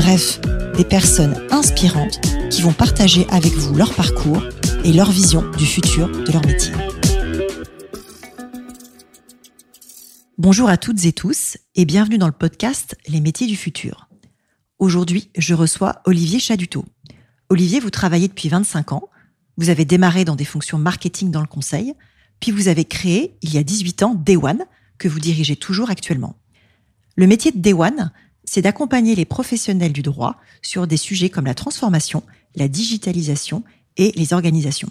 bref, des personnes inspirantes qui vont partager avec vous leur parcours et leur vision du futur de leur métier. Bonjour à toutes et tous et bienvenue dans le podcast Les métiers du futur. Aujourd'hui, je reçois Olivier Chaduteau. Olivier, vous travaillez depuis 25 ans. Vous avez démarré dans des fonctions marketing dans le conseil, puis vous avez créé, il y a 18 ans, One, que vous dirigez toujours actuellement. Le métier de One, c'est d'accompagner les professionnels du droit sur des sujets comme la transformation, la digitalisation et les organisations.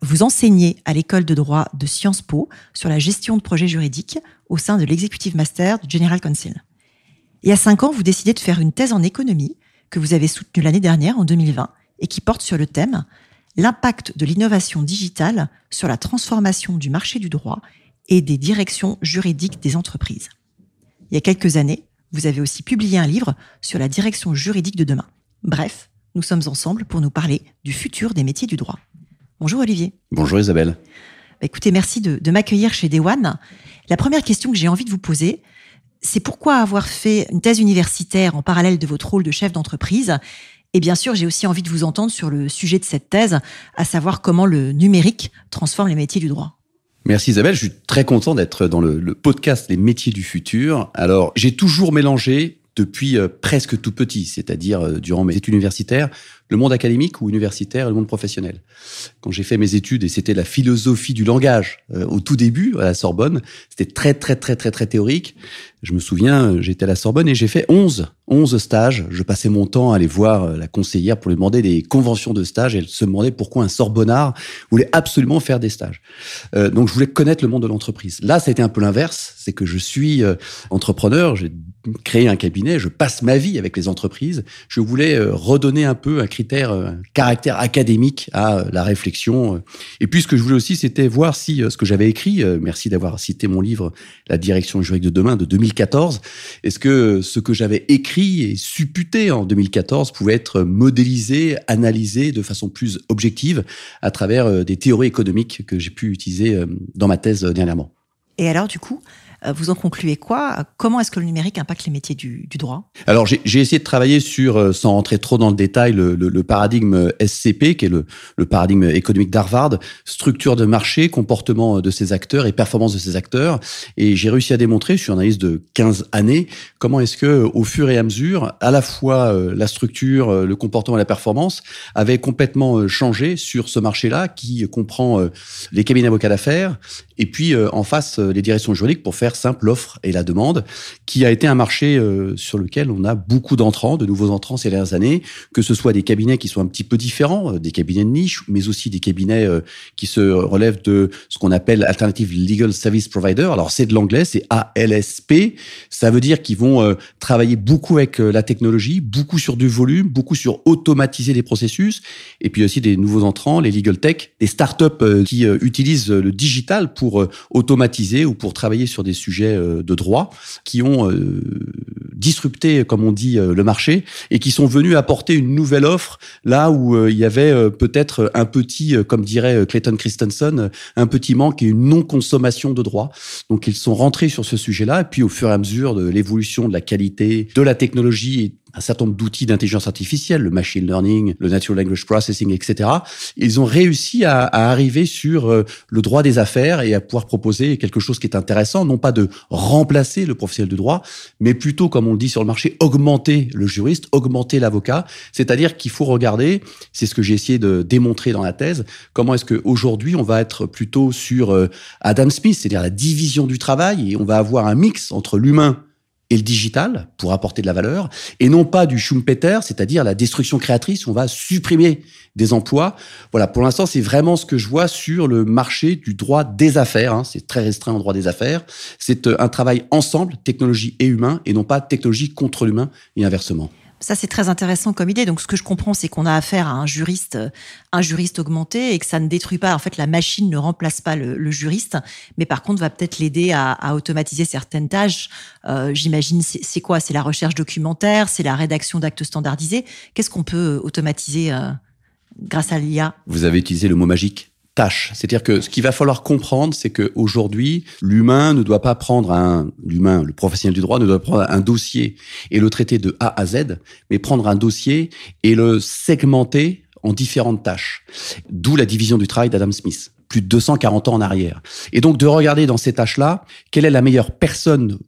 Vous enseignez à l'école de droit de Sciences Po sur la gestion de projets juridiques au sein de l'Executive Master du General Counsel. Et à cinq ans, vous décidez de faire une thèse en économie que vous avez soutenue l'année dernière, en 2020, et qui porte sur le thème L'impact de l'innovation digitale sur la transformation du marché du droit et des directions juridiques des entreprises. Il y a quelques années, vous avez aussi publié un livre sur la direction juridique de demain. Bref, nous sommes ensemble pour nous parler du futur des métiers du droit. Bonjour Olivier. Bonjour Isabelle. Bah, écoutez, merci de, de m'accueillir chez One. La première question que j'ai envie de vous poser, c'est pourquoi avoir fait une thèse universitaire en parallèle de votre rôle de chef d'entreprise? Et bien sûr, j'ai aussi envie de vous entendre sur le sujet de cette thèse, à savoir comment le numérique transforme les métiers du droit. Merci Isabelle, je suis très content d'être dans le, podcast Les métiers du futur. Alors, j'ai toujours mélangé depuis euh, presque tout petit, c'est-à-dire euh, durant mes études universitaires, le monde académique ou universitaire et le monde professionnel. Quand j'ai fait mes études, et c'était la philosophie du langage euh, au tout début à la Sorbonne, c'était très très très très très théorique. Je me souviens, j'étais à la Sorbonne et j'ai fait 11, 11 stages. Je passais mon temps à aller voir euh, la conseillère pour lui demander des conventions de stage. Et elle se demandait pourquoi un Sorbonnard voulait absolument faire des stages. Euh, donc, je voulais connaître le monde de l'entreprise. Là, ça a été un peu l'inverse. C'est que je suis euh, entrepreneur, j'ai créé un cabinet, je passe ma vie avec les entreprises. Je voulais redonner un peu un critère, un caractère académique à la réflexion. Et puis, ce que je voulais aussi, c'était voir si ce que j'avais écrit, merci d'avoir cité mon livre, La direction juridique de demain de 2000 2014. Est-ce que ce que j'avais écrit et supputé en 2014 pouvait être modélisé, analysé de façon plus objective à travers euh, des théories économiques que j'ai pu utiliser euh, dans ma thèse euh, dernièrement? Et alors, du coup, vous en concluez quoi? Comment est-ce que le numérique impacte les métiers du, droit? Alors, j'ai essayé de travailler sur, euh, sans rentrer trop dans le détail, le, paradigme SCP, qui est le, paradigme économique d'Harvard, structure de marché, comportement de ses acteurs et performance de ses acteurs. Et j'ai réussi à démontrer, sur une analyse de 15 années, comment est-ce que, au fur et à mesure, à la fois euh, la structure, le comportement et la performance avaient complètement changé sur ce marché-là, qui comprend les cabinets d'avocats d'affaires et puis en face les directions juridiques pour faire simple, l'offre et la demande, qui a été un marché euh, sur lequel on a beaucoup d'entrants, de nouveaux entrants ces dernières années, que ce soit des cabinets qui sont un petit peu différents, euh, des cabinets de niche, mais aussi des cabinets euh, qui se relèvent de ce qu'on appelle Alternative Legal Service Provider. Alors c'est de l'anglais, c'est ALSP. Ça veut dire qu'ils vont travailler beaucoup avec la technologie, beaucoup sur du volume, beaucoup sur automatiser les processus, et puis aussi des nouveaux entrants, les legal tech, des startups qui utilisent le digital pour automatiser ou pour travailler sur des sujets euh, de droit qui ont euh, disrupté, comme on dit, euh, le marché et qui sont venus apporter une nouvelle offre là où il y avait peut-être un petit, comme dirait Clayton Christensen, un petit manque et une non-consommation de droit. Donc ils sont rentrés sur ce sujet-là et puis au fur et à mesure de l'évolution de la qualité de la technologie un certain nombre d'outils d'intelligence artificielle, le machine learning, le natural language processing, etc. Ils ont réussi à, à arriver sur euh, le droit des affaires et à pouvoir proposer quelque chose qui est intéressant, non pas de remplacer le professionnel de droit, mais plutôt, comme on le dit sur le marché, augmenter le juriste, augmenter l'avocat. C'est-à-dire qu'il faut regarder, c'est ce que j'ai essayé de démontrer dans la thèse, comment est-ce qu'aujourd'hui on va être plutôt sur euh, Adam Smith, c'est-à-dire la division du travail, et on va avoir un mix entre l'humain et le digital pour apporter de la valeur, et non pas du Schumpeter, c'est-à-dire la destruction créatrice, on va supprimer des emplois. Voilà, pour l'instant, c'est vraiment ce que je vois sur le marché du droit des affaires. Hein. C'est très restreint en droit des affaires. C'est euh, un travail ensemble, technologie et humain, et non pas technologie contre l'humain et inversement. Ça, c'est très intéressant comme idée. Donc, ce que je comprends, c'est qu'on a affaire à un juriste, un juriste augmenté et que ça ne détruit pas. En fait, la machine ne remplace pas le, juriste, mais par contre, va peut-être l'aider à, automatiser certaines tâches. Euh, j'imagine, c'est quoi? C'est la recherche documentaire, c'est la rédaction d'actes standardisés? Qu'est-ce qu'on peut automatiser euh, grâce à l'IA Vous avez utilisé le mot magique tâche. C'est-à-dire que ce qu'il va falloir comprendre, c'est qu'aujourd'hui, l'humain ne doit pas prendre un, l'humain, le professionnel du droit ne doit prendre un dossier et le traiter de A à Z, mais prendre un dossier et le segmenter en différentes tâches. D'où la division du travail d'Adam Smith, plus de 240 ans en arrière. Et donc de regarder dans ces tâches-là, quelle est la meilleure personne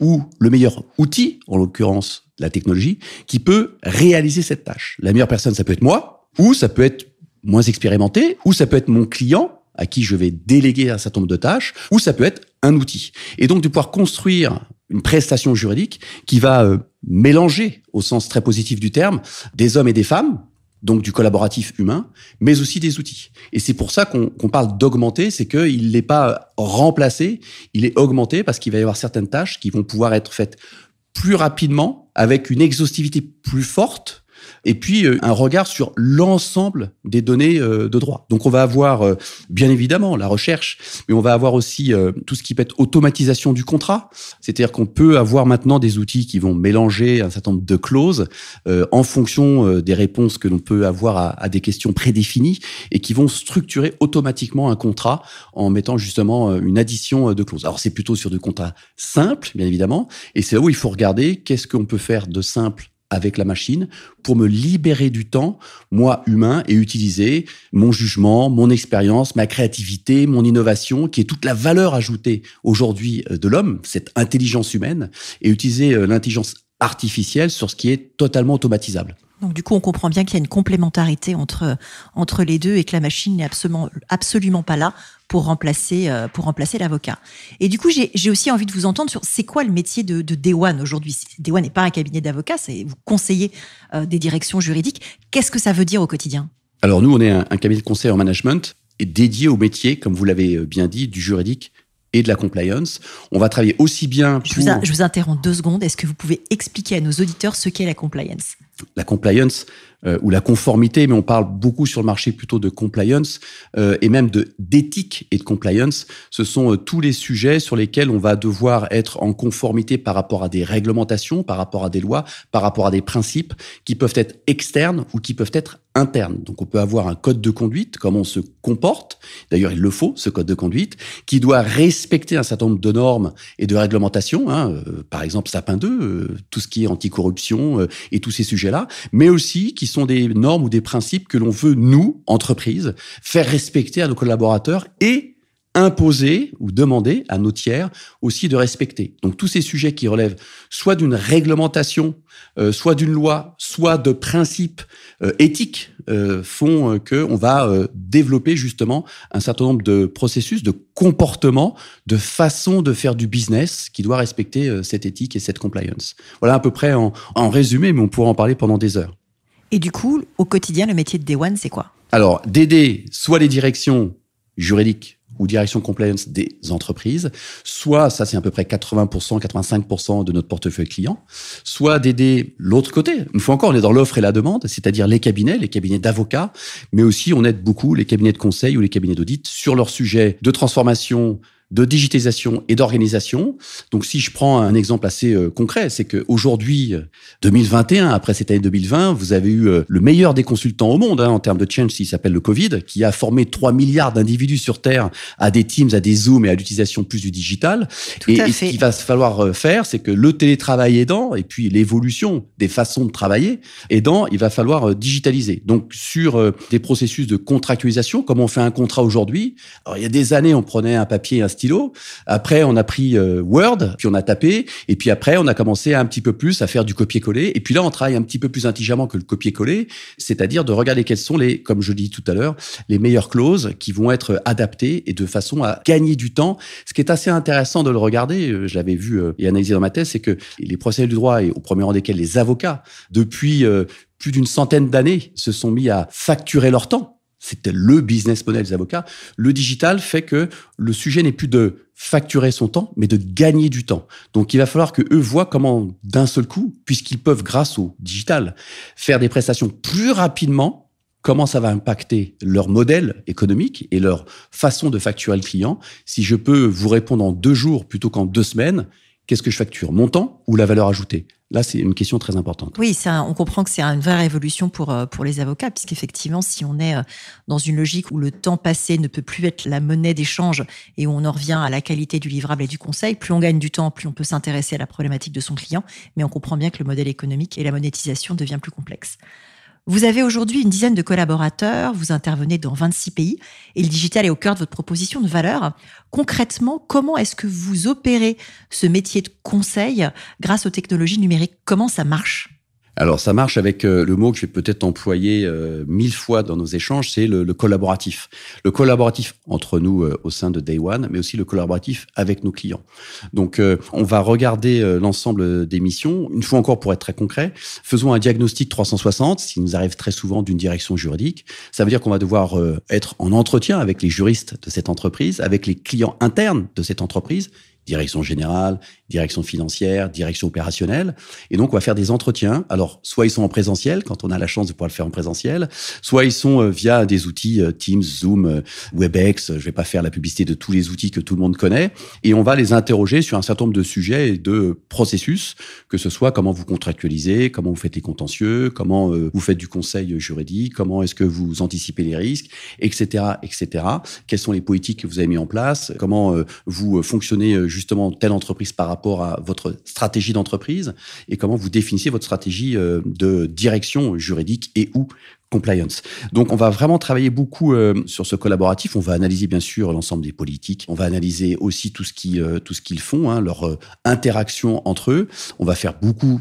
ou le meilleur outil, en l'occurrence la technologie, qui peut réaliser cette tâche. La meilleure personne, ça peut être moi, ou ça peut être moins expérimenté, ou ça peut être mon client à qui je vais déléguer un certain nombre de tâches, ou ça peut être un outil. Et donc de pouvoir construire une prestation juridique qui va euh, mélanger, au sens très positif du terme, des hommes et des femmes, donc du collaboratif humain, mais aussi des outils. Et c'est pour ça qu'on parle d'augmenter, c'est qu'il n'est pas remplacé, il est augmenté parce qu'il va y avoir certaines tâches qui vont pouvoir être faites plus rapidement, avec une exhaustivité plus forte, et puis euh, un regard sur l'ensemble des données euh, de droit. Donc on va avoir euh, bien évidemment la recherche, mais on va avoir aussi tout ce qui peut être automatisation du contrat, c'est-à-dire qu'on peut avoir maintenant des outils qui vont mélanger un certain nombre de clauses en fonction des réponses que l'on peut avoir à, à, des questions prédéfinies et qui vont structurer automatiquement un contrat en mettant justement une addition de clauses. Alors c'est plutôt sur du contrat simple, bien évidemment, et c'est là où il faut regarder qu'est-ce qu'on peut faire de simple avec la machine pour me libérer du temps, moi humain, et utiliser mon jugement, mon expérience, ma créativité, mon innovation, qui est toute la valeur ajoutée aujourd'hui euh, de l'homme, cette intelligence humaine, et utiliser euh, l'intelligence artificielle sur ce qui est totalement automatisable. Donc du coup, on comprend bien qu'il y a une complémentarité entre entre les deux et que la machine n'est absolument absolument pas là pour remplacer euh, pour remplacer l'avocat. Et du coup, j'ai aussi envie de vous entendre sur c'est quoi le métier de, de One aujourd'hui. One n'est pas un cabinet d'avocats, c'est vous conseillez euh, des directions juridiques. Qu'est-ce que ça veut dire au quotidien? Alors nous, on est un, un cabinet de conseil en management et dédié au métier, comme vous l'avez euh, bien dit, du juridique et de la compliance. On va travailler aussi bien pour... Je vous, je vous interromps deux secondes. Est-ce que vous pouvez expliquer à nos auditeurs ce qu'est la compliance? La compliance, euh, ou la conformité, mais on parle beaucoup sur le marché plutôt de compliance euh, et même de d'éthique et de compliance. Ce sont euh, tous les sujets sur lesquels on va devoir être en conformité par rapport à des réglementations, par rapport à des lois, par rapport à des principes qui peuvent être externes ou qui peuvent être internes. Donc on peut avoir un code de conduite, comment on se comporte. D'ailleurs, il le faut, ce code de conduite, qui doit respecter un certain nombre de normes et de réglementations. Hein, par exemple, Sapin 2, tout ce qui est anticorruption et tous ces sujets-là, mais aussi qui sont des normes ou des principes que l'on veut, nous, entreprises, faire respecter à nos collaborateurs et imposer ou demander à nos tiers aussi de respecter. Donc tous ces sujets qui relèvent soit d'une réglementation, euh, soit d'une loi, soit de principes euh, éthiques euh, font que on va développer justement un certain nombre de processus, de comportements, de façons de faire du business qui doit respecter cette éthique et cette compliance. Voilà à peu près en, en résumé, mais on pourra en parler pendant des heures. Et du coup, au quotidien, le métier de Day One, c'est quoi? Alors, d'aider soit les directions juridiques ou direction compliance des entreprises, soit, ça c'est à peu près 80%, 85% de notre portefeuille client, soit d'aider l'autre côté. Une fois encore, on est dans l'offre et la demande, c'est-à-dire les cabinets, les cabinets d'avocats, mais aussi on aide beaucoup les cabinets de conseil ou les cabinets d'audit sur leurs sujets de transformation de digitalisation et d'organisation. Donc, si je prends un exemple assez euh, concret, c'est qu'aujourd'hui, 2021, après cette année 2020, vous avez eu euh, le meilleur des consultants au monde hein, en termes de change, qui s'appelle le Covid, qui a formé 3 milliards d'individus sur Terre à des Teams, à des Zooms et à l'utilisation plus du digital. et, ce qu'il va falloir euh, faire, c'est que le télétravail aidant, et puis l'évolution des façons de travailler aidant, il va falloir digitaliser. Donc, sur des processus de contractualisation, comme on fait un contrat aujourd'hui, alors il y a des années, on prenait un papier et un après, on a pris euh, Word, puis on a tapé, et puis après, on a commencé un petit peu plus à faire du copier-coller. Et puis là, on travaille un petit peu plus intelligemment que le copier-coller, c'est-à-dire de regarder quelles sont les, comme je dis tout à l'heure, les meilleures clauses qui vont être adaptées et de façon à gagner du temps. Ce qui est assez intéressant de le regarder, euh, je l'avais vu euh, et analysé dans ma thèse, c'est que les procédures du droit, et au premier rang desquels les avocats, depuis plus d'une centaine d'années, se sont mis à facturer leur temps C'était le business model des avocats. Le digital fait que le sujet n'est plus de facturer son temps, mais de gagner du temps. Donc, il va falloir que eux voient comment, d'un seul coup, puisqu'ils peuvent, grâce au digital, faire des prestations plus rapidement, comment ça va impacter leur modèle économique et leur façon de facturer le client. Si je peux vous répondre en deux jours plutôt qu'en deux semaines, qu'est-ce que je facture? Mon temps ou la valeur ajoutée? Là, c'est une question très importante. Oui, on comprend que c'est une vraie révolution pour, euh, pour les avocats, puisqu'effectivement, si on est euh, dans une logique où le temps passé ne peut plus être la monnaie d'échange et où on en revient à la qualité du livrable et du conseil, plus on gagne du temps, plus on peut s'intéresser à la problématique de son client, mais on comprend bien que le modèle économique et la monétisation devient plus complexe. Vous avez aujourd'hui une dizaine de collaborateurs, vous intervenez dans 26 pays et le digital est au cœur de votre proposition de valeur. Concrètement, comment est-ce que vous opérez ce métier de conseil grâce aux technologies numériques? Comment ça marche? Alors ça marche avec euh, le mot que je vais peut-être employer euh, mille fois dans nos échanges, c'est le, collaboratif. Le collaboratif entre nous euh, au sein de Day One, mais aussi le collaboratif avec nos clients. Donc on va regarder l'ensemble des missions. Une fois encore, pour être très concret, faisons un diagnostic 360, ce qui nous arrive très souvent d'une direction juridique. Ça veut dire qu'on va devoir être en entretien avec les juristes de cette entreprise, avec les clients internes de cette entreprise direction générale, direction financière, direction opérationnelle. Et donc, on va faire des entretiens. Alors, soit ils sont en présentiel, quand on a la chance de pouvoir le faire en présentiel, soit ils sont euh, via des outils euh, Teams, Zoom, euh, Webex. Je vais pas faire la publicité de tous les outils que tout le monde connaît. Et on va les interroger sur un certain nombre de sujets et de processus, que ce soit comment vous contractualisez, comment vous faites les contentieux, comment vous faites du conseil juridique, comment est-ce que vous anticipez les risques, etc., etc. Quelles sont les politiques que vous avez mis en place, comment vous fonctionnez justement telle entreprise par rapport à votre stratégie d'entreprise et comment vous définissez votre stratégie euh, de direction juridique et ou compliance. Donc on va vraiment travailler beaucoup euh, sur ce collaboratif. On va analyser bien sûr l'ensemble des politiques. On va analyser aussi tout ce qui euh, tout ce qu'ils font, hein, leur interaction entre eux. On va faire beaucoup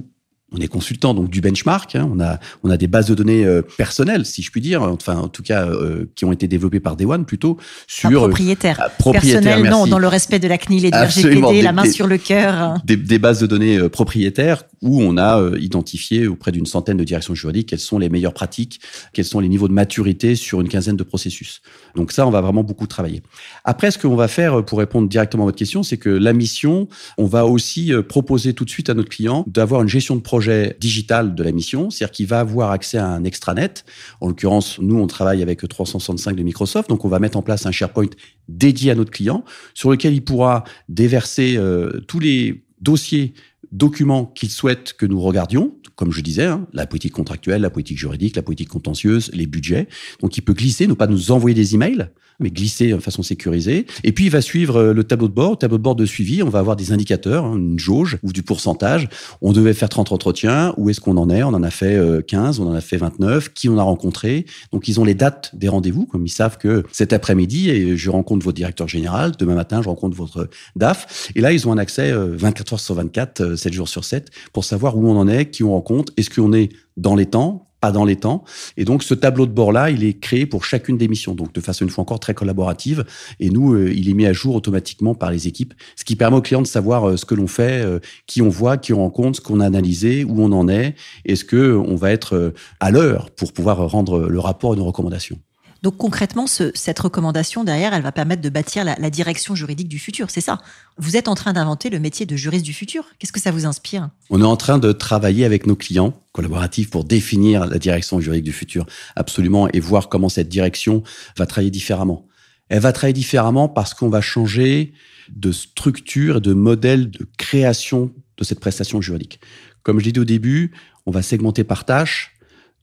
on est consultant donc du benchmark. Hein. on a on a des bases de données euh, personnelles, si je puis dire, enfin en tout cas euh, qui ont été développées par One plutôt sur un propriétaire. Euh, propriétaire Personnel, non, dans le respect de la CNIL et de RGPD, la main sur le cœur. Des, des, bases de données propriétaires où on a identifié auprès d'une centaine de directions juridiques quelles sont les meilleures pratiques, quels sont les niveaux de maturité sur une quinzaine de processus. Donc ça, on va vraiment beaucoup travailler. Après, ce qu'on va faire pour répondre directement à votre question, c'est que la mission, on va aussi proposer tout de suite à notre client d'avoir une gestion de projet projet digital de la mission, c'est-à-dire qu'il va avoir accès à un extranet. En l'occurrence, nous, on travaille avec 365 de Microsoft, donc on va mettre en place un SharePoint dédié à notre client, sur lequel il pourra déverser euh, tous les dossiers documents qu'il souhaite que nous regardions, comme je disais, hein, la politique contractuelle, la politique juridique, la politique contentieuse, les budgets. Donc il peut glisser, ne pas nous envoyer des emails, mais glisser de façon sécurisée. Et puis il va suivre euh, le tableau de bord, tableau de bord de suivi. On va avoir des indicateurs, hein, une jauge ou du pourcentage. On devait faire 30 entretiens. Où est-ce qu'on en est? On en a fait 15, euh, on en a fait 29. Qui on a rencontré? Donc ils ont les dates des rendez-vous, comme ils savent que cet après-midi, je rencontre votre directeur général. Demain matin, je rencontre votre DAF. Et là, ils ont un accès 24 euh, heures sur 24, 7 jours sur 7, pour savoir où on en est, qui on rencontre, est-ce qu'on est dans les temps, pas dans les temps? Et donc, ce tableau de bord-là, il est créé pour chacune des missions, donc de façon une fois encore très collaborative. Et nous, euh, il est mis à jour automatiquement par les équipes, ce qui permet aux clients de savoir euh, ce que l'on fait, euh, qui on voit, qui on rencontre, ce qu'on a analysé, où on en est, est-ce que on va être à l'heure pour pouvoir rendre le rapport et nos recommandations? Donc concrètement, cette recommandation derrière, elle va permettre de bâtir la, direction juridique du futur, c'est ça. Vous êtes en train d'inventer le métier de juriste du futur. Qu'est-ce que ça vous inspire? On est en train de travailler avec nos clients collaboratifs pour définir la direction juridique du futur, absolument, et voir comment cette direction va travailler différemment. Elle va travailler différemment parce qu'on va changer de structure et de modèle de création de cette prestation juridique. Comme je l'ai dit au début, on va segmenter par tâche.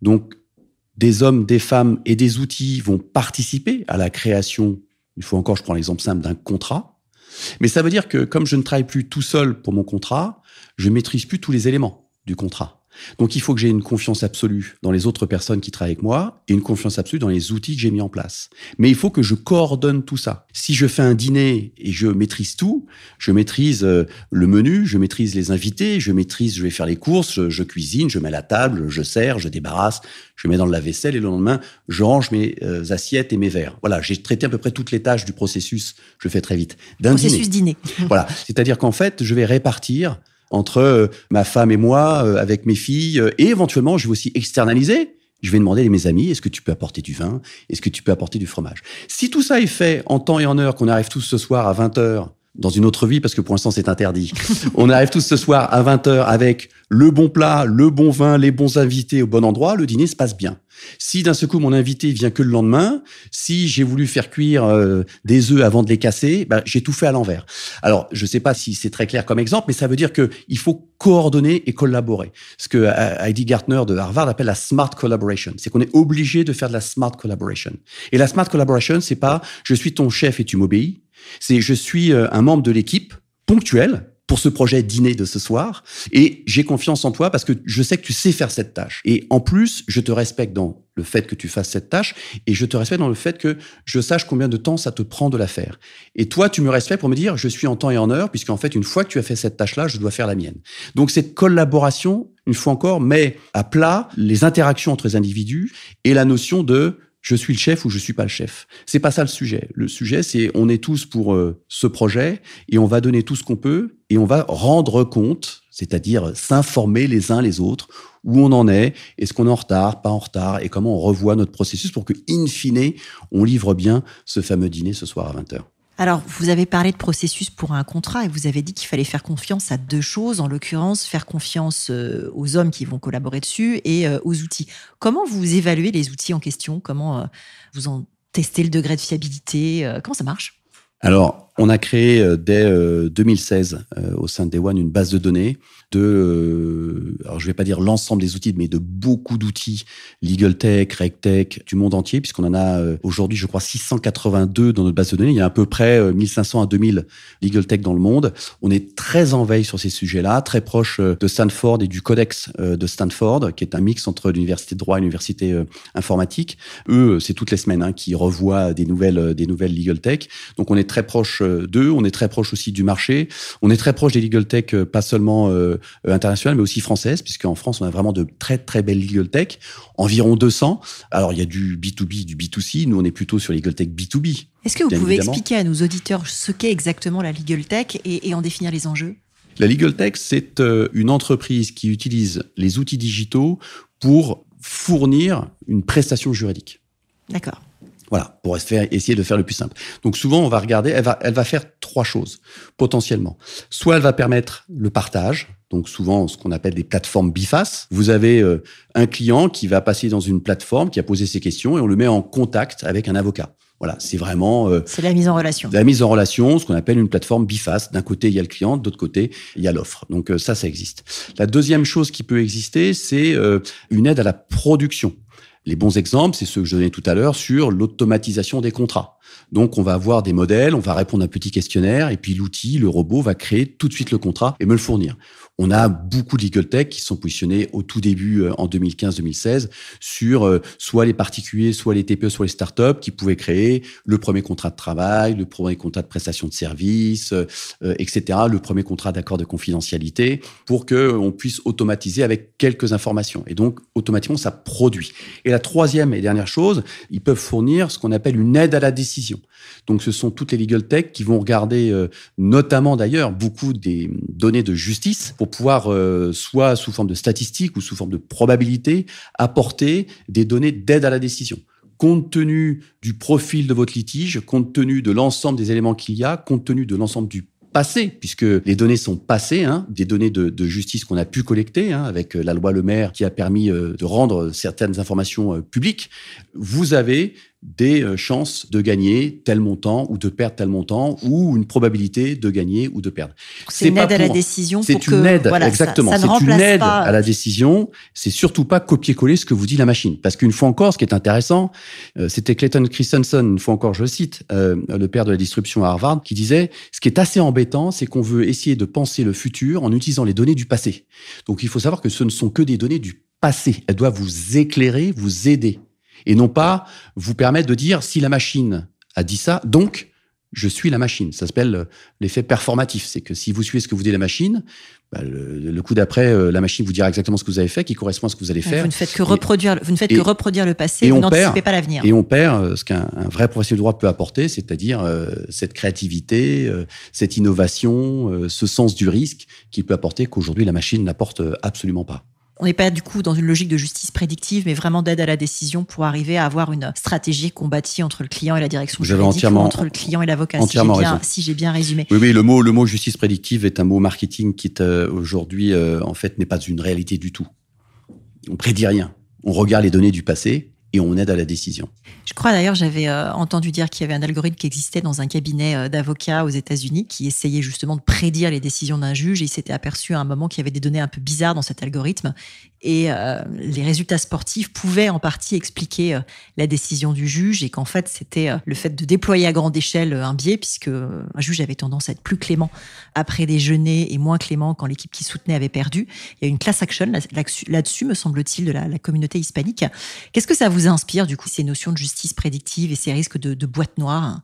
Donc, des hommes, des femmes et des outils vont participer à la création, une fois encore, je prends l'exemple simple d'un contrat. Mais ça veut dire que comme je ne travaille plus tout seul pour mon contrat, je maîtrise plus tous les éléments du contrat. Donc il faut que j'ai une confiance absolue dans les autres personnes qui travaillent avec moi et une confiance absolue dans les outils que j'ai mis en place. Mais il faut que je coordonne tout ça. Si je fais un dîner et je maîtrise tout, je maîtrise euh, le menu, je maîtrise les invités, je maîtrise, je vais faire les courses, je, cuisine, je mets la table, je sers, je débarrasse, je mets dans la vaisselle et le lendemain, je range mes euh, assiettes et mes verres. Voilà, j'ai traité à peu près toutes les tâches du processus, je fais très vite. D'un processus dîner. voilà, c'est-à-dire qu'en fait, je vais répartir entre euh, ma femme et moi, euh, avec mes filles, euh, et éventuellement, je vais aussi externaliser. Je vais demander à mes amis, est-ce que tu peux apporter du vin? Est-ce que tu peux apporter du fromage? Si tout ça est fait en temps et en heure, qu'on arrive tous ce soir à 20h, dans une autre vie, parce que pour l'instant c'est interdit, on arrive tous ce soir à 20h avec le bon plat, le bon vin, les bons invités au bon endroit, le dîner se passe bien. Si d'un seul coup mon invité vient que le lendemain, si j'ai voulu faire cuire euh, des œufs avant de les casser, ben, j'ai tout fait à l'envers. Alors je ne sais pas si c'est très clair comme exemple, mais ça veut dire que il faut coordonner et collaborer. Ce que euh, Heidi Gartner de Harvard appelle la smart collaboration, c'est qu'on est obligé de faire de la smart collaboration. Et la smart collaboration, c'est pas je suis ton chef et tu m'obéis, c'est je suis euh, un membre de l'équipe ponctuel pour ce projet dîner de ce soir et j'ai confiance en toi parce que je sais que tu sais faire cette tâche. Et en plus, je te respecte dans le fait que tu fasses cette tâche et je te respecte dans le fait que je sache combien de temps ça te prend de la faire. Et toi, tu me respectes pour me dire je suis en temps et en heure puisqu'en fait, une fois que tu as fait cette tâche-là, je dois faire la mienne. Donc cette collaboration, une fois encore, met à plat les interactions entre les individus et la notion de je suis le chef ou je suis pas le chef. C'est pas ça le sujet. Le sujet, c'est on est tous pour euh, ce projet et on va donner tout ce qu'on peut et on va rendre compte, c'est-à-dire s'informer les uns les autres où on en est, est-ce qu'on est en retard, pas en retard et comment on revoit notre processus pour que, in fine, on livre bien ce fameux dîner ce soir à 20h. Alors, vous avez parlé de processus pour un contrat et vous avez dit qu'il fallait faire confiance à deux choses, en l'occurrence faire confiance euh, aux hommes qui vont collaborer dessus et euh, aux outils. Comment vous évaluez les outils en question? Comment euh, vous en testez le degré de fiabilité? Comment ça marche? Alors, on a créé dès 2016 au sein de Day One une base de données de, euh, alors je vais pas dire l'ensemble des outils, mais de beaucoup d'outils, Legal Tech, RegTech, du monde entier, puisqu'on en a euh, aujourd'hui, je crois, 682 dans notre base de données. Il y a à peu près 1500 euh, à 2000 Legal Tech dans le monde. On est très en veille sur ces sujets-là, très proche de Stanford et du Codex de Stanford, qui est un mix entre l'université de droit et l'université informatique. Eux, c'est toutes les semaines hein, qui revoient des nouvelles, des nouvelles Legal Tech. Donc on est très proche d'eux, on est très proche aussi du marché. On est très proche des Legal Tech, pas seulement euh, internationale, mais aussi française, puisqu'en France, on a vraiment de très, très belles legal tech, environ 200. Alors, il y a du B2B, du B2C. Nous, on est plutôt sur legal tech B2B. Est-ce que vous pouvez expliquer à nos auditeurs ce qu'est exactement la legal tech et, en définir les enjeux? La legal tech, c'est euh, une entreprise qui utilise les outils digitaux pour fournir une prestation juridique. D'accord. Voilà, pour essayer de faire le plus simple. Donc souvent, on va regarder, elle va, elle va faire trois choses potentiellement. Soit elle va permettre le partage, donc souvent ce qu'on appelle des plateformes bifaces. Vous avez euh, un client qui va passer dans une plateforme, qui a posé ses questions, et on le met en contact avec un avocat. Voilà, c'est vraiment. Euh, c'est la mise en relation. La mise en relation, ce qu'on appelle une plateforme biface. D'un côté, il y a le client, de l'autre côté, il y a l'offre. Donc euh, ça, ça existe. La deuxième chose qui peut exister, c'est une aide à la production. Les bons exemples, c'est ceux que je donnais tout à l'heure sur l'automatisation des contrats. Donc, on va avoir des modèles, on va répondre à un petit questionnaire, et puis l'outil, le robot, va créer tout de suite le contrat et me le fournir. On a beaucoup de legal tech qui sont positionnés au tout début euh, en 2015-2016 sur euh, soit les particuliers, soit les TPE, soit les startups qui pouvaient créer le premier contrat de travail, le premier contrat de prestation de service, euh, etc., le premier contrat d'accord de confidentialité pour que on puisse automatiser avec quelques informations. Et donc, automatiquement, ça produit. Et la troisième et dernière chose, ils peuvent fournir ce qu'on appelle une aide à la décision. Donc, ce sont toutes les legal tech qui vont regarder, notamment d'ailleurs, beaucoup des données de justice pour pouvoir, euh, soit sous forme de statistiques ou sous forme de probabilité, apporter des données d'aide à la décision. Compte tenu du profil de votre litige, compte tenu de l'ensemble des éléments qu'il y a, compte tenu de l'ensemble du passé, puisque les données sont passées, hein, des données de, justice qu'on a pu collecter hein, avec euh, la loi Le Maire qui a permis euh, de rendre certaines informations publiques, vous avez des euh, chances de gagner tel montant ou de perdre tel montant ou une probabilité de gagner ou de perdre. C'est une aide à la décision. C'est une aide, exactement. C'est une aide à la décision. C'est surtout pas copier-coller ce que vous dit la machine. Parce qu'une fois encore, ce qui est intéressant, euh, c'était Clayton Christensen, une fois encore, je cite, euh, le père de la distribution à Harvard, qui disait, ce qui est assez embêtant, c'est qu'on veut essayer de penser le futur en utilisant les données du passé. Donc il faut savoir que ce ne sont que des données du passé. Elles doivent vous éclairer, vous aider et non pas vous permettre de dire si la machine a dit ça, donc je suis la machine. Ça s'appelle euh, l'effet performatif. C'est que si vous suivez ce que vous dit la machine, bah, le, coup d'après, euh, la machine vous dira exactement ce que vous avez fait, qui correspond à ce que vous allez faire. Vous ne faites que reproduire, vous ne faites que reproduire le passé, et vous n'anticipez pas l'avenir. Et on perd euh, ce qu'un vrai professionnel de droit peut apporter, c'est-à-dire cette créativité, cette innovation, ce sens du risque qu'il peut apporter qu'aujourd'hui la machine n'apporte absolument pas. On n'est pas du coup dans une logique de justice prédictive, mais vraiment d'aide à la décision pour arriver à avoir une stratégie combatie entre le client et la direction Vous avez entièrement, entre le client et l'avocat. Si j'ai bien, résumé. Oui, oui, le mot, le mot justice prédictive est un mot marketing qui euh, aujourd'hui, euh, en fait, n'est pas une réalité du tout. On prédit rien. On regarde les données du passé et on aide à la décision. Je crois d'ailleurs, j'avais euh, entendu dire qu'il y avait un algorithme qui existait dans un cabinet euh, d'avocats aux États-Unis qui essayait justement de prédire les décisions d'un juge. Il s'était aperçu à un moment qu'il y avait des données un peu bizarres dans cet algorithme. Et euh, les résultats sportifs pouvaient en partie expliquer la décision du juge et qu'en fait, c'était le fait de déployer à grande échelle un biais, puisque un juge avait tendance à être plus clément après déjeuner et moins clément quand l'équipe qui soutenait avait perdu. Il y a une class action là-dessus, me semble-t-il, de la, la communauté hispanique. Qu'est-ce que ça vous inspire, du coup, ces notions de justice prédictive et ces risques de, de boîte noire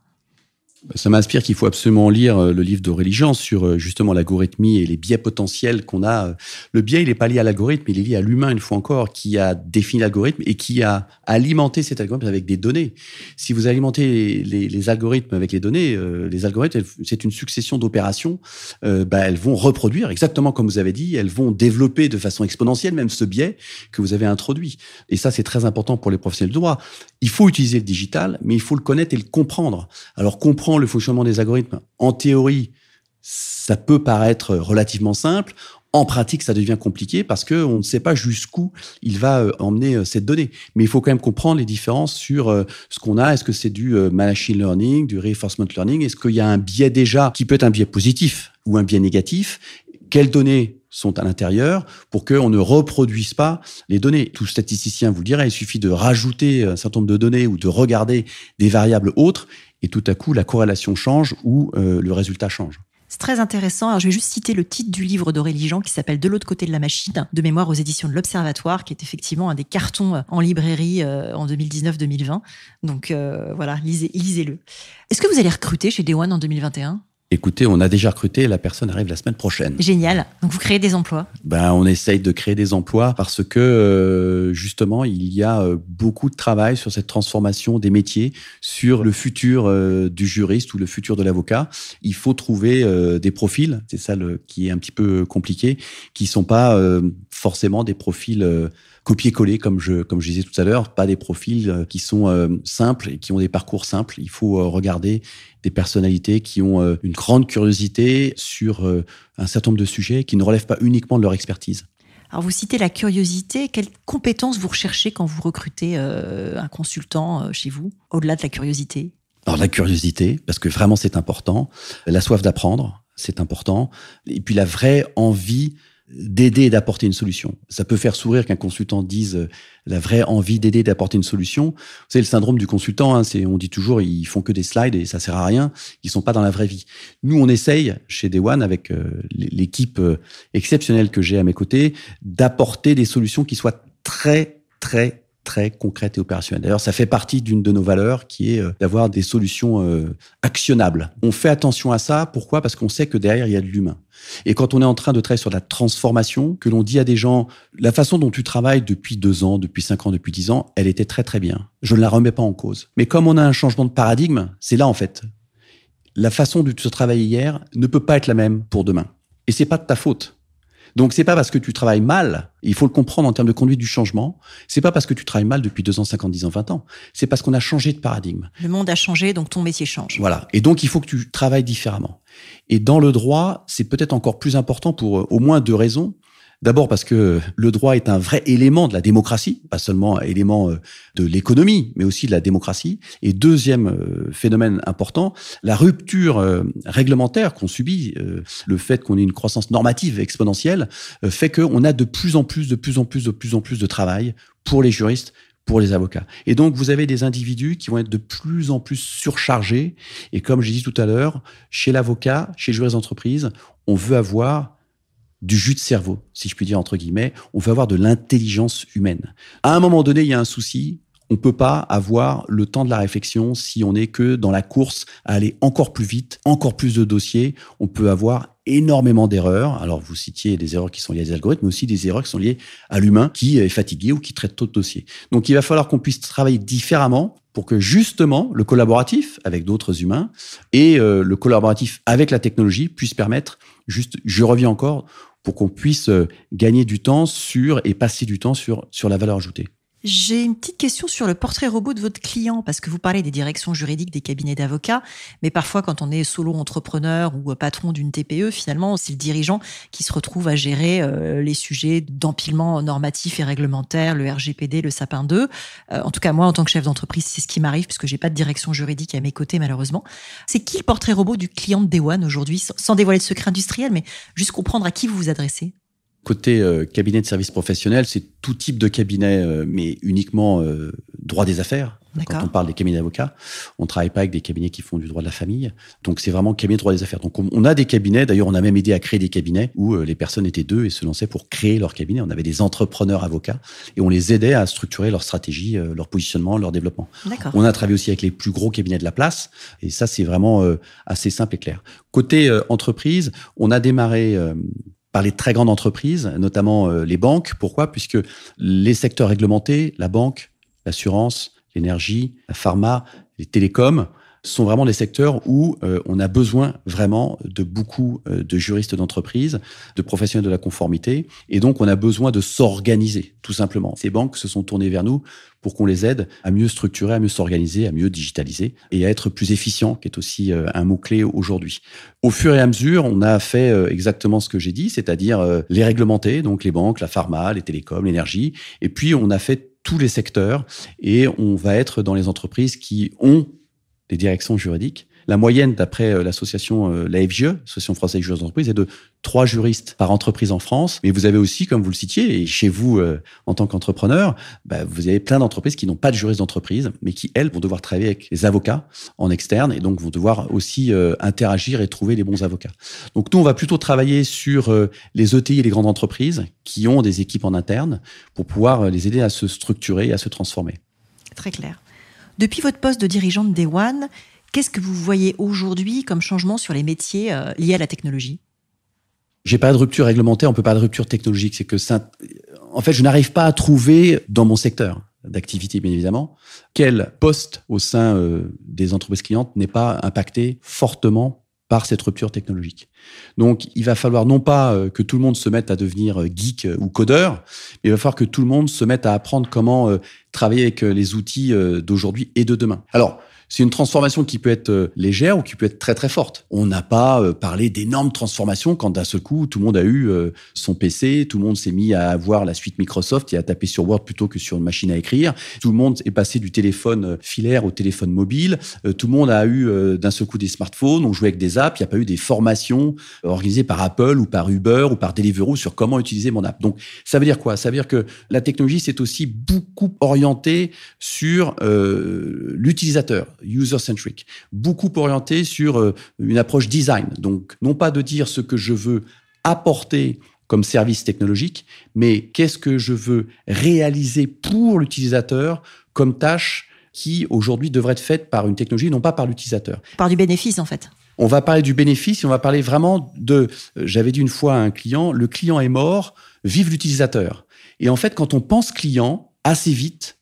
ça m'inspire qu'il faut absolument lire euh, le livre d'Aurélie Jean sur euh, justement l'algorithmie et les biais potentiels qu'on a. Le biais, il n'est pas lié à l'algorithme, il est lié à l'humain, une fois encore, qui a défini l'algorithme et qui a alimenté cet algorithme avec des données. Si vous alimentez les, algorithmes avec les données, euh, les algorithmes, c'est une succession d'opérations, bah, elles vont reproduire exactement comme vous avez dit, elles vont développer de façon exponentielle même ce biais que vous avez introduit. Et ça, c'est très important pour les professionnels de droit. Il faut utiliser le digital, mais il faut le connaître et le comprendre. Alors comprendre le fonctionnement des algorithmes, en théorie, ça peut paraître relativement simple. En pratique, ça devient compliqué parce qu'on ne sait pas jusqu'où il va euh, emmener euh, cette donnée. Mais il faut quand même comprendre les différences sur euh, ce qu'on a. Est-ce que c'est du machine learning, du reinforcement learning? Est-ce qu'il y a un biais déjà qui peut être un biais positif ou un biais négatif? Quelles données sont à l'intérieur pour qu'on ne reproduise pas les données? Tout statisticien vous le dirait, il suffit de rajouter un certain nombre de données ou de regarder des variables autres et tout à coup la corrélation change ou euh, le résultat change. C'est très intéressant. Alors, je vais juste citer le titre du livre d'Aurélie Jean qui s'appelle De l'autre côté de la machine, de mémoire aux éditions de l'Observatoire, qui est effectivement un des cartons euh, en librairie euh, en 2019-2020. Donc voilà, lisez, lisez-le. Est-ce que vous allez recruter chez One en 2021 Écoutez, on a déjà recruté, la personne arrive la semaine prochaine. Génial. Donc vous créez des emplois Ben on essaye de créer des emplois parce que euh, justement il y a euh, beaucoup de travail sur cette transformation des métiers, sur le futur euh, du juriste ou le futur de l'avocat. Il faut trouver des profils, c'est ça le, qui est un petit peu compliqué, qui sont pas forcément des profils copier-coller, comme je, comme je disais tout à l'heure, pas des profils euh, qui sont euh, simples et qui ont des parcours simples. Il faut euh, regarder des personnalités qui ont une grande curiosité sur un certain nombre de sujets qui ne relèvent pas uniquement de leur expertise. Alors vous citez la curiosité. Quelles compétences vous recherchez quand vous recrutez un consultant chez vous, au-delà de la curiosité? Alors la curiosité, parce que vraiment c'est important. La soif d'apprendre, c'est important. Et puis la vraie envie d'aider et d'apporter une solution. Ça peut faire sourire qu'un consultant dise euh, la vraie envie d'aider d'apporter une solution. C'est le syndrome du consultant. Hein, c'est on dit toujours ils font que des slides et ça sert à rien. Ils sont pas dans la vraie vie. Nous, on essaye chez Day One avec euh, l'équipe euh, exceptionnelle que j'ai à mes côtés d'apporter des solutions qui soient très très très concrète et opérationnelle. D'ailleurs, ça fait partie d'une de nos valeurs qui est euh, d'avoir des solutions euh, actionnables. On fait attention à ça. Pourquoi? Parce qu'on sait que derrière, il y a de l'humain. Et quand on est en train de travailler sur la transformation, que l'on dit à des gens, la façon dont tu travailles depuis deux ans, depuis cinq ans, depuis dix ans, elle était très très bien. Je ne la remets pas en cause. Mais comme on a un changement de paradigme, c'est là en fait. La façon dont tu travaillais hier ne peut pas être la même pour demain. Et c'est pas de ta faute. Donc c'est pas parce que tu travailles mal, il faut le comprendre en termes de conduite du changement, c'est pas parce que tu travailles mal depuis 2 ans, 50, 10 ans, 20 ans, c'est parce qu'on a changé de paradigme. Le monde a changé, donc ton métier change. Voilà, et donc il faut que tu travailles différemment. Et dans le droit, c'est peut-être encore plus important pour euh, au moins deux raisons. D'abord parce que le droit est un vrai élément de la démocratie, pas seulement un élément euh, de l'économie, mais aussi de la démocratie. Et deuxième euh, phénomène important, la rupture euh, réglementaire qu'on subit, le fait qu'on ait une croissance normative exponentielle, fait qu'on a de plus en plus, de plus en plus, de plus en plus de travail pour les juristes, pour les avocats. Et donc, vous avez des individus qui vont être de plus en plus surchargés. Et comme j'ai dit tout à l'heure, chez l'avocat, chez les juristes d'entreprise, on veut avoir du jus de cerveau, si je puis dire entre guillemets. On veut avoir de l'intelligence humaine. À un moment donné, il y a un souci. On peut pas avoir le temps de la réflexion si on n'est que dans la course à aller encore plus vite, encore plus de dossiers. On peut avoir énormément d'erreurs. Alors, vous citiez des erreurs qui sont liées à des algorithmes, mais aussi des erreurs qui sont liées à l'humain qui est fatigué ou qui traite trop de dossiers. Donc, il va falloir qu'on puisse travailler différemment pour que justement le collaboratif avec d'autres humains et euh, le collaboratif avec la technologie puisse permettre, juste, je reviens encore, pour qu'on puisse euh, gagner du temps sur et passer du temps sur, sur la valeur ajoutée. J'ai une petite question sur le portrait robot de votre client, parce que vous parlez des directions juridiques des cabinets d'avocats, mais parfois quand on est solo entrepreneur ou patron d'une TPE, finalement, c'est le dirigeant qui se retrouve à gérer euh, les sujets d'empilement normatif et réglementaire, le RGPD, le Sapin 2. Euh, en tout cas, moi, en tant que chef d'entreprise, c'est ce qui m'arrive, puisque j'ai pas de direction juridique à mes côtés, malheureusement. C'est qui le portrait robot du client de One aujourd'hui, sans dévoiler de secret industriel, mais juste comprendre à qui vous vous adressez? Côté euh, cabinet de services professionnels, c'est tout type de cabinet, euh, mais uniquement euh, droit des affaires. Quand on parle des cabinets d'avocats, on travaille pas avec des cabinets qui font du droit de la famille. Donc c'est vraiment cabinet de droit des affaires. Donc on, a des cabinets. D'ailleurs, on a même aidé à créer des cabinets où les personnes étaient deux et se lançaient pour créer leur cabinet. On avait des entrepreneurs avocats et on les aidait à structurer leur stratégie, leur positionnement, leur développement. On a travaillé aussi avec les plus gros cabinets de la place et ça c'est vraiment assez simple et clair. Côté entreprise, on a démarré par les très grandes entreprises, notamment euh, les banques. Pourquoi? Puisque les secteurs réglementés, la banque, l'assurance, l'énergie, la pharma, les télécoms, sont vraiment des secteurs où euh, on a besoin vraiment de beaucoup euh, de juristes d'entreprise, de professionnels de la conformité, et donc on a besoin de s'organiser, tout simplement. Ces banques se sont tournées vers nous pour qu'on les aide à mieux structurer, à mieux s'organiser, à mieux digitaliser et à être plus efficient, qui est aussi euh, un mot-clé aujourd'hui. Au fur et à mesure, on a fait exactement ce que j'ai dit, c'est-à-dire les réglementer, donc les banques, la pharma, les télécoms, l'énergie, et puis on a fait tous les secteurs et on va être dans les entreprises qui ont des directions juridiques. La moyenne, d'après euh, l'association euh, la FGE, Association française des juristes d'entreprise, est de trois juristes par entreprise en France. Mais vous avez aussi, comme vous le citiez, et chez vous, euh, en tant qu'entrepreneur, bah, vous avez plein d'entreprises qui n'ont pas de juristes d'entreprise, mais qui, elles, vont devoir travailler avec les avocats en externe et donc vont devoir aussi interagir et trouver les bons avocats. Donc nous, on va plutôt travailler sur les ETI et les grandes entreprises qui ont des équipes en interne pour pouvoir les aider à se structurer et à se transformer. Très clair. Depuis votre poste de dirigeante Day One, qu'est-ce que vous voyez aujourd'hui comme changement sur les métiers euh, liés à la technologie? J'ai pas de rupture réglementaire, on peut pas de rupture technologique. En fait, je n'arrive pas à trouver dans mon secteur d'activité, bien évidemment, quel poste au sein euh, des entreprises clientes n'est pas impacté fortement par cette rupture technologique. Donc, il va falloir non pas euh, que tout le monde se mette à devenir euh, geek euh, ou codeur, mais il va falloir que tout le monde se mette à apprendre comment travailler avec les outils d'aujourd'hui et de demain. Alors, c'est une transformation qui peut être euh, légère ou qui peut être très très forte. On n'a pas euh, parlé d'énormes transformations quand d'un seul coup tout le monde a eu euh, son PC, tout le monde s'est mis à avoir la suite Microsoft et à taper sur Word plutôt que sur une machine à écrire. Tout le monde est passé du téléphone filaire au téléphone mobile. Tout le monde a eu d'un seul coup des smartphones, on jouait avec des apps. Il n'y a pas eu des formations organisées par Apple ou par Uber ou par Deliveroo sur comment utiliser mon app. Donc ça veut dire quoi? Ça veut dire que la technologie c'est aussi beaucoup orienté sur l'utilisateur user-centric, beaucoup orienté sur euh, une approche design. Donc, non pas de dire ce que je veux apporter comme service technologique, mais qu'est-ce que je veux réaliser pour l'utilisateur comme tâche qui aujourd'hui devrait être faite par une technologie, non pas par l'utilisateur. Par du bénéfice, en fait. On va parler du bénéfice et on va parler vraiment de, euh, j'avais dit une fois à un client, le client est mort, vive l'utilisateur. Et en fait, quand on pense client, assez vite,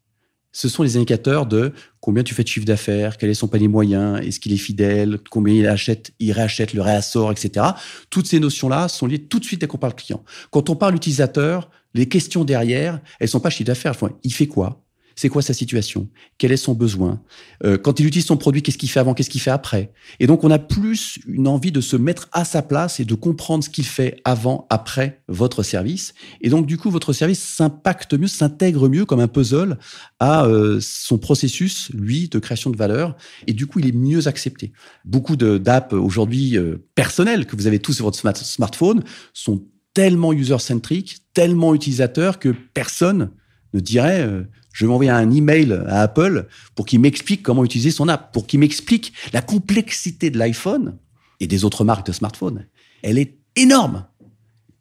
ce sont les indicateurs de combien tu fais de chiffre d'affaires, quel est son panier moyen, est-ce qu'il est fidèle, combien il achète, il réachète, le réassort, etc. Toutes ces notions-là sont liées tout de suite dès qu'on parle client. Quand on parle utilisateur, les questions derrière, elles sont pas chiffre d'affaires. Il fait quoi? C'est quoi sa situation? Quel est son besoin? Euh, Quand il utilise son produit, qu'est-ce qu'il fait avant? Qu'est-ce qu'il fait après? Et donc, on a plus une envie de se mettre à sa place et de comprendre ce qu'il fait avant, après votre service. Et donc, du coup, votre service s'impacte mieux, s'intègre mieux comme un puzzle à euh, son processus, lui, de création de valeur. Et du coup, il est mieux accepté. Beaucoup d'apps aujourd'hui euh, personnelles que vous avez tous sur votre smartphone sont tellement user-centric, tellement utilisateurs que personne ne dirait je vais m'envoyer un email à Apple pour qu'il m'explique comment utiliser son app, pour qu'il m'explique la complexité de l'iPhone et des autres marques de smartphones. Elle est énorme.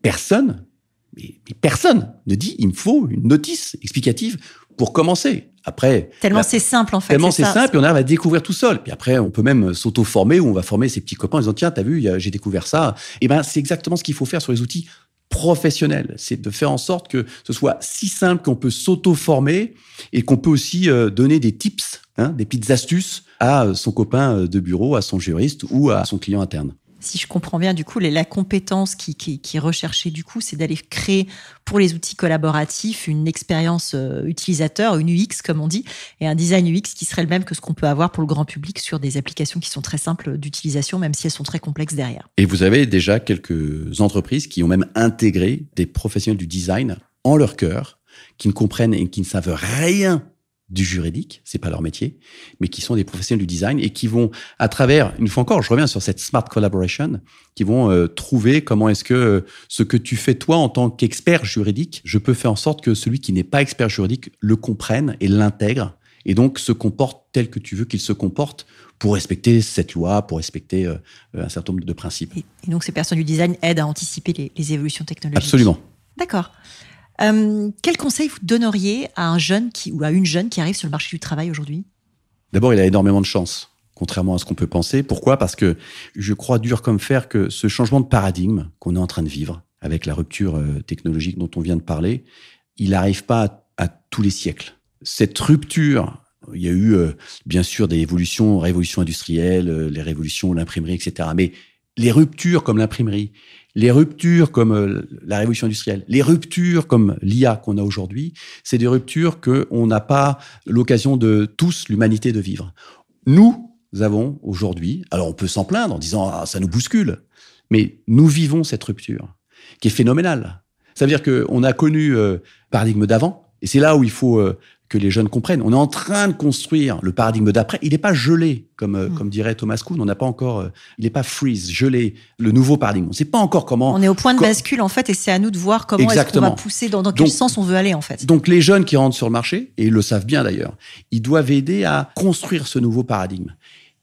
Personne, mais, personne ne dit il me faut une notice explicative pour commencer. Après, tellement c'est simple en fait. Tellement c'est simple, et on arrive à découvrir tout seul. Puis après, on peut même s'auto-former ou on va former ses petits copains en disant tiens, t'as vu, j'ai découvert ça. Et eh ben, c'est exactement ce qu'il faut faire sur les outils professionnel. C'est de faire en sorte que ce soit si simple qu'on peut s'auto-former et qu'on peut aussi euh, donner des tips, hein, des petites astuces à euh, son copain euh, de bureau, à son juriste ou à son client interne. Si je comprends bien, du coup, la compétence qui, est recherchée, du coup, c'est d'aller créer pour les outils collaboratifs une expérience euh, utilisateur, une UX, comme on dit, et un design UX qui serait le même que ce qu'on peut avoir pour le grand public sur des applications qui sont très simples d'utilisation, même si elles sont très complexes derrière. Et vous avez déjà quelques entreprises qui ont même intégré des professionnels du design en leur cœur, qui ne comprennent et qui ne savent rien du juridique, c'est pas leur métier, mais qui sont des professionnels du design et qui vont, à travers, une fois encore, je reviens sur cette smart collaboration, qui vont euh, trouver comment est-ce que euh, ce que tu fais toi en tant qu'expert juridique, je peux faire en sorte que celui qui n'est pas expert juridique le comprenne et l'intègre et donc se comporte tel que tu veux qu'il se comporte pour respecter cette loi, pour respecter euh, un certain nombre de principes. Et, donc ces personnes du design aident à anticiper les, les évolutions technologiques. Absolument. D'accord. Euh, quel conseil vous donneriez à un jeune qui, ou à une jeune qui arrive sur le marché du travail aujourd'hui? D'abord, il a énormément de chance, contrairement à ce qu'on peut penser. Pourquoi? Parce que je crois dur comme fer que ce changement de paradigme qu'on est en train de vivre, avec la rupture euh, technologique dont on vient de parler, il n'arrive pas à, tous les siècles. Cette rupture, il y a eu euh, bien sûr des évolutions, révolutions industrielles, les révolutions, l'imprimerie, etc. Mais les ruptures comme l'imprimerie, les ruptures comme euh, la révolution industrielle, les ruptures comme l'IA qu'on a aujourd'hui, c'est des ruptures qu'on n'a pas l'occasion de tous, l'humanité, de vivre. Nous avons aujourd'hui, alors on peut s'en plaindre en disant ah, ça nous bouscule, mais nous vivons cette rupture qui est phénoménale. Ça veut dire qu'on a connu euh, paradigme d'avant, et c'est là où il faut euh, que les jeunes comprennent. On est en train de construire le paradigme d'après. Il n'est pas gelé, comme, euh, mm. comme dirait Thomas Kuhn. On n'a pas encore, euh, il n'est pas freeze, gelé, le nouveau paradigme. On ne sait pas encore comment. On est au point de bascule, en fait, et c'est à nous de voir comment est-ce qu'on va pousser, dans, quel sens on veut aller, en fait. Donc, les jeunes qui rentrent sur le marché, et ils le savent bien d'ailleurs, ils doivent aider à construire ce nouveau paradigme.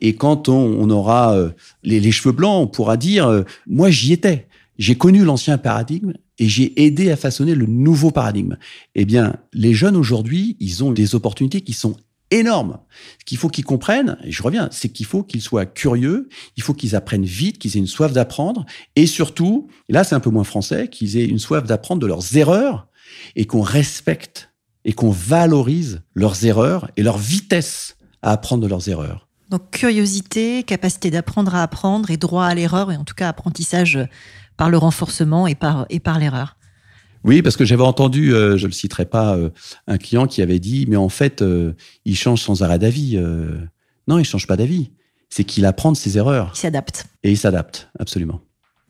Et quand on, aura euh, les, les, cheveux blancs, on pourra dire, moi, j'y étais. J'ai connu l'ancien paradigme et j'ai aidé à façonner le nouveau paradigme. Eh bien, les jeunes aujourd'hui, ils ont des opportunités qui sont énormes. Ce qu'il faut qu'ils comprennent, et je reviens, c'est qu'il faut qu'ils soient curieux, il faut qu'ils apprennent vite, qu'ils aient une soif d'apprendre, et surtout, et là c'est un peu moins français, qu'ils aient une soif d'apprendre de leurs erreurs, et qu'on respecte et qu'on valorise leurs erreurs et leur vitesse à apprendre de leurs erreurs. Donc curiosité, capacité d'apprendre à apprendre et droit à l'erreur, et en tout cas apprentissage par le renforcement et par, et par l'erreur. Oui, parce que j'avais entendu, euh, je ne le citerai pas, euh, un client qui avait dit, mais en fait, euh, il change sans arrêt d'avis. non, il ne change pas d'avis. C'est qu'il apprend de ses erreurs. Il s'adapte. Et il s'adapte, absolument.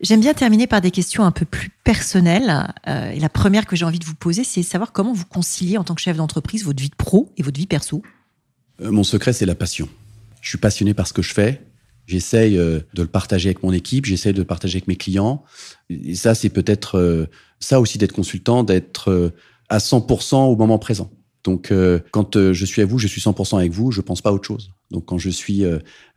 J'aime bien terminer par des questions un peu plus personnelles. et la première que j'ai envie de vous poser, c'est savoir comment vous conciliez en tant que chef d'entreprise votre vie de pro et votre vie perso. mon secret, c'est la passion. Je suis passionné par ce que je fais. J'essaye euh, de le partager avec mon équipe, j'essaye de le partager avec mes clients. Et ça, c'est peut-être euh, ça aussi d'être consultant, d'être euh, à 100% au moment présent. Donc, quand je suis à vous, je suis 100% avec vous, je pense pas à autre chose. Donc, quand je suis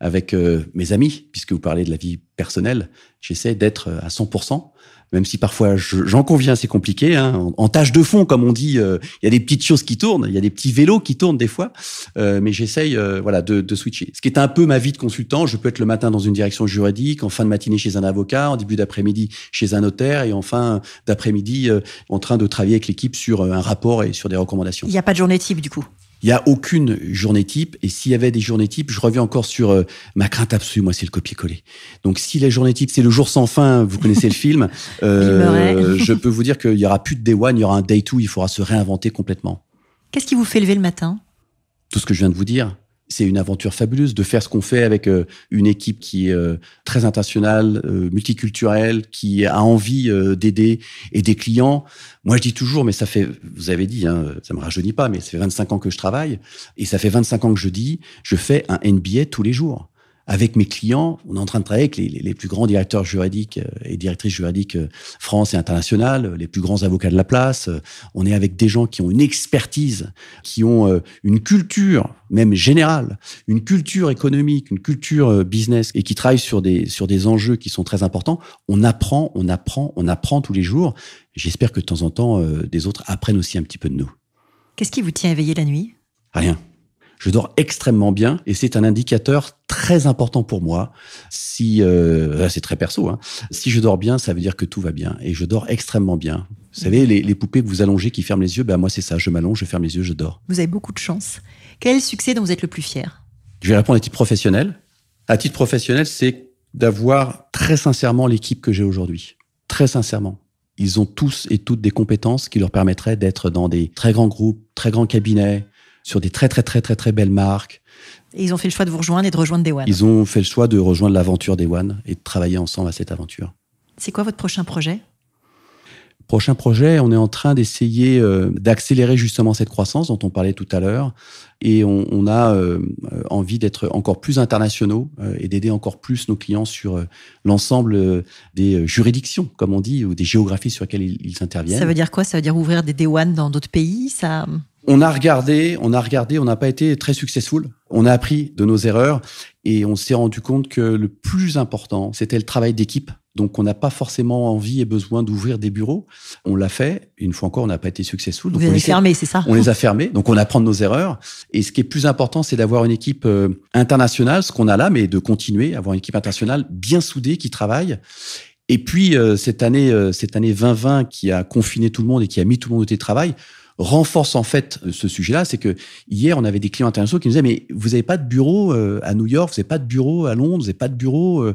avec mes amis, puisque vous parlez de la vie personnelle, j'essaie d'être à 100% même si parfois j'en conviens, c'est compliqué. Hein. En, tâche de fond, comme on dit, euh, il y a des petites choses qui tournent, il y a des petits vélos qui tournent des fois, euh, mais j'essaye euh, voilà de, switcher. Ce qui est un peu ma vie de consultant, je peux être le matin dans une direction juridique, en fin de matinée chez un avocat, en début d'après-midi chez un notaire, et en fin d'après-midi en train de travailler avec l'équipe sur un rapport et sur des recommandations. Il n'y a pas de journée type du coup? Il n'y a aucune journée type. Et s'il y avait des journées types, je reviens encore sur euh, ma crainte absolue, moi, c'est le copier-coller. Donc, si les journées types, c'est le jour sans fin, vous connaissez le film, euh, je peux vous dire qu'il n'y aura plus de day one, il y aura un day two, il faudra se réinventer complètement. Qu'est-ce qui vous fait lever le matin? Tout ce que je viens de vous dire c'est une aventure fabuleuse de faire ce qu'on fait avec euh, une équipe qui est euh, très internationale, euh, multiculturelle, qui a envie d'aider et des clients. Moi, je dis toujours, mais ça fait, vous avez dit, hein, ça me rajeunit pas, mais ça fait 25 ans que je travaille et ça fait 25 ans que je dis, je fais un NBA tous les jours avec mes clients, on est en train de travailler avec les, plus grands directeurs juridiques euh, et directrices juridiques euh, France et internationales, les plus grands avocats de la place. Euh, on est avec des gens qui ont une expertise, qui ont une culture, même générale, une culture économique, une culture business, et qui travaillent sur des, sur des enjeux qui sont très importants. On apprend, on apprend, on apprend tous les jours. J'espère que de temps en temps, des autres apprennent aussi un petit peu de nous. Qu'est-ce qui vous tient éveillé la nuit? Rien je dors extrêmement bien et c'est un indicateur très important pour moi. Si euh, c'est très perso, hein. si je dors bien, ça veut dire que tout va bien et je dors extrêmement bien. Vous savez, les, poupées que vous allongez qui ferment les yeux, ben moi c'est ça, je m'allonge, je ferme les yeux, je dors. Vous avez beaucoup de chance. Quel est le succès dont vous êtes le plus fier? Je vais répondre à titre professionnel. À titre professionnel, c'est d'avoir très sincèrement l'équipe que j'ai aujourd'hui. Très sincèrement. Ils ont tous et toutes des compétences qui leur permettraient d'être dans des très grands groupes, très grands cabinets, sur des très très très très très belles marques. Et ils ont fait le choix de vous rejoindre et de rejoindre Day One. Ils ont fait le choix de rejoindre l'aventure Day One et de travailler ensemble à cette aventure. C'est quoi votre prochain projet? Prochain projet, on est en train d'essayer euh, d'accélérer justement cette croissance dont on parlait tout à l'heure. Et on, on a euh, envie d'être encore plus internationaux euh, et d'aider encore plus nos clients sur euh, l'ensemble des juridictions, comme on dit, ou des géographies sur lesquelles ils, ils interviennent. Ça veut dire quoi? Ça veut dire ouvrir des Day One dans d'autres pays? Ça... On a regardé, on a regardé, on n'a pas été très successful. On a appris de nos erreurs et on s'est rendu compte que le plus important, c'était le travail d'équipe. Donc, on n'a pas forcément envie et besoin d'ouvrir des bureaux. On l'a fait. Une fois encore, on n'a pas été successful. Vous on les fermés, c'est ça? on les a fermés, donc on apprend de nos erreurs. Et ce qui est plus important, c'est d'avoir une équipe euh, internationale, ce qu'on a là, mais de continuer, avoir une équipe internationale bien soudée qui travaille. Et puis euh, cette année, euh, cette année 2020 qui a confiné tout le monde et qui a mis tout le monde au télétravail renforce en fait ce sujet-là. C'est que hier, on avait des clients internationaux qui nous disaient mais vous n'avez pas de bureau euh, à New York, vous n'avez pas de bureau à Londres, vous n'avez pas de bureau. euh.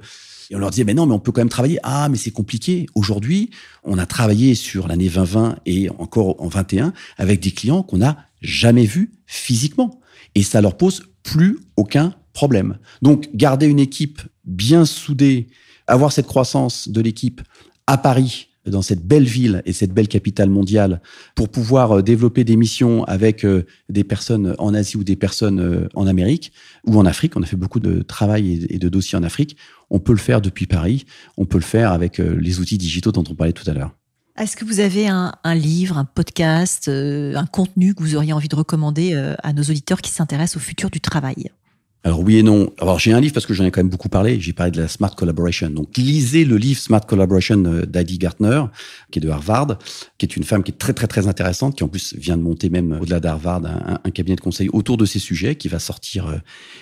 Et on leur disait, mais non, mais on peut quand même travailler. Ah, mais c'est compliqué. Aujourd'hui, on a travaillé sur l'année 2020 et encore en 21 avec des clients qu'on n'a jamais vus physiquement. Et ça leur pose plus aucun problème. Donc, garder une équipe bien soudée, avoir cette croissance de l'équipe à Paris, dans cette belle ville et cette belle capitale mondiale, pour pouvoir euh, développer des missions avec euh, des personnes en Asie ou des personnes euh, en Amérique ou en Afrique. On a fait beaucoup de travail et- de dossiers en Afrique. On peut le faire depuis Paris. On peut le faire avec les outils digitaux dont on parlait tout à l'heure. Est-ce que vous avez un, livre, un podcast, un contenu que vous auriez envie de recommander à nos auditeurs qui s'intéressent au futur du travail? Alors oui et non. Alors j'ai un livre parce que j'en ai quand même beaucoup parlé. J'ai parlé de la Smart Collaboration. Donc lisez le livre Smart Collaboration euh, d'Adi Gartner, qui est de Harvard, qui est une femme qui est très très très intéressante, qui en plus vient de monter même euh, au-delà d'Harvard un, un cabinet de conseil autour de ces sujets, qui va sortir euh,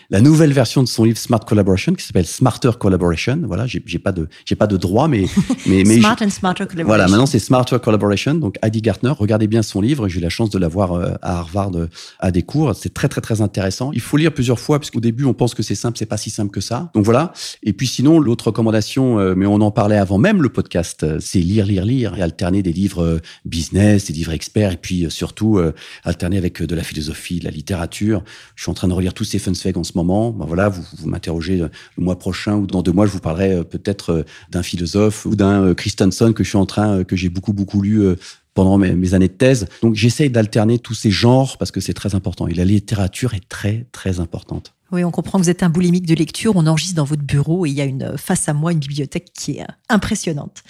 la nouvelle version de son livre Smart Collaboration, qui s'appelle Smarter Collaboration. Voilà, j'ai pas de j'ai pas de droit, mais mais mais Smart and Smarter Collaboration. voilà, maintenant c'est Smarter Collaboration. Donc Adi Gartner, regardez bien son livre. J'ai eu la chance de l'avoir à Harvard à des cours. C'est très très très intéressant. Il faut lire plusieurs fois parce qu'au début on pense que c'est simple, c'est pas si simple que ça. Donc voilà. Et puis sinon l'autre recommandation, euh, mais on en parlait avant même le podcast, euh, c'est lire, lire, lire et alterner des livres euh, business, des livres experts et puis surtout alterner avec de la philosophie, de la littérature. Je suis en train de relire tout Stephen Zweig en ce moment. Ben voilà, vous, vous m'interrogez le mois prochain ou dans deux mois, je vous parlerai peut-être d'un philosophe ou d'un Christensen que je suis en train, que j'ai beaucoup beaucoup lu pendant mes années de thèse. Donc j'essaye d'alterner tous ces genres parce que c'est très important. Et la littérature est très très importante. Oui, on comprend que vous êtes un boulimique de lecture. On enregistre dans votre bureau et il y a une, face à moi une bibliothèque qui est euh, impressionnante.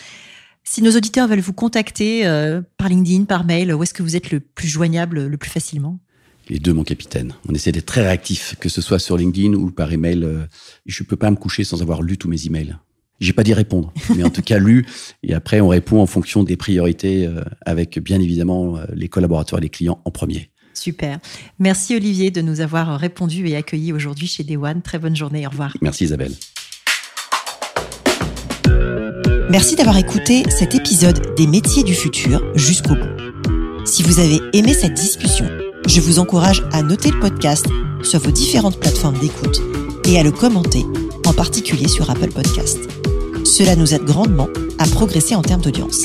Si nos auditeurs veulent vous contacter euh, par LinkedIn, par mail, où est-ce que vous êtes le plus joignable, le plus facilement? Les deux, mon capitaine. On essaie d'être très réactif, que ce soit sur LinkedIn ou par email. euh, Je peux pas me coucher sans avoir lu tous mes emails. J'ai pas dit répondre, mais en tout cas lu. Et après, on répond en fonction des priorités, euh, avec bien évidemment euh, les collaborateurs et les clients en premier. Super. Merci Olivier de nous avoir répondu et accueillis aujourd'hui chez Day One. Très bonne journée. Au revoir. Merci Isabelle. Merci d'avoir écouté cet épisode des métiers du futur jusqu'au bout. Si vous avez aimé cette discussion, je vous encourage à noter le podcast sur vos différentes plateformes d'écoute et à le commenter, en particulier sur Apple Podcast. Cela nous aide grandement à progresser en termes d'audience.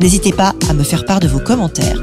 N'hésitez pas à me faire part de vos commentaires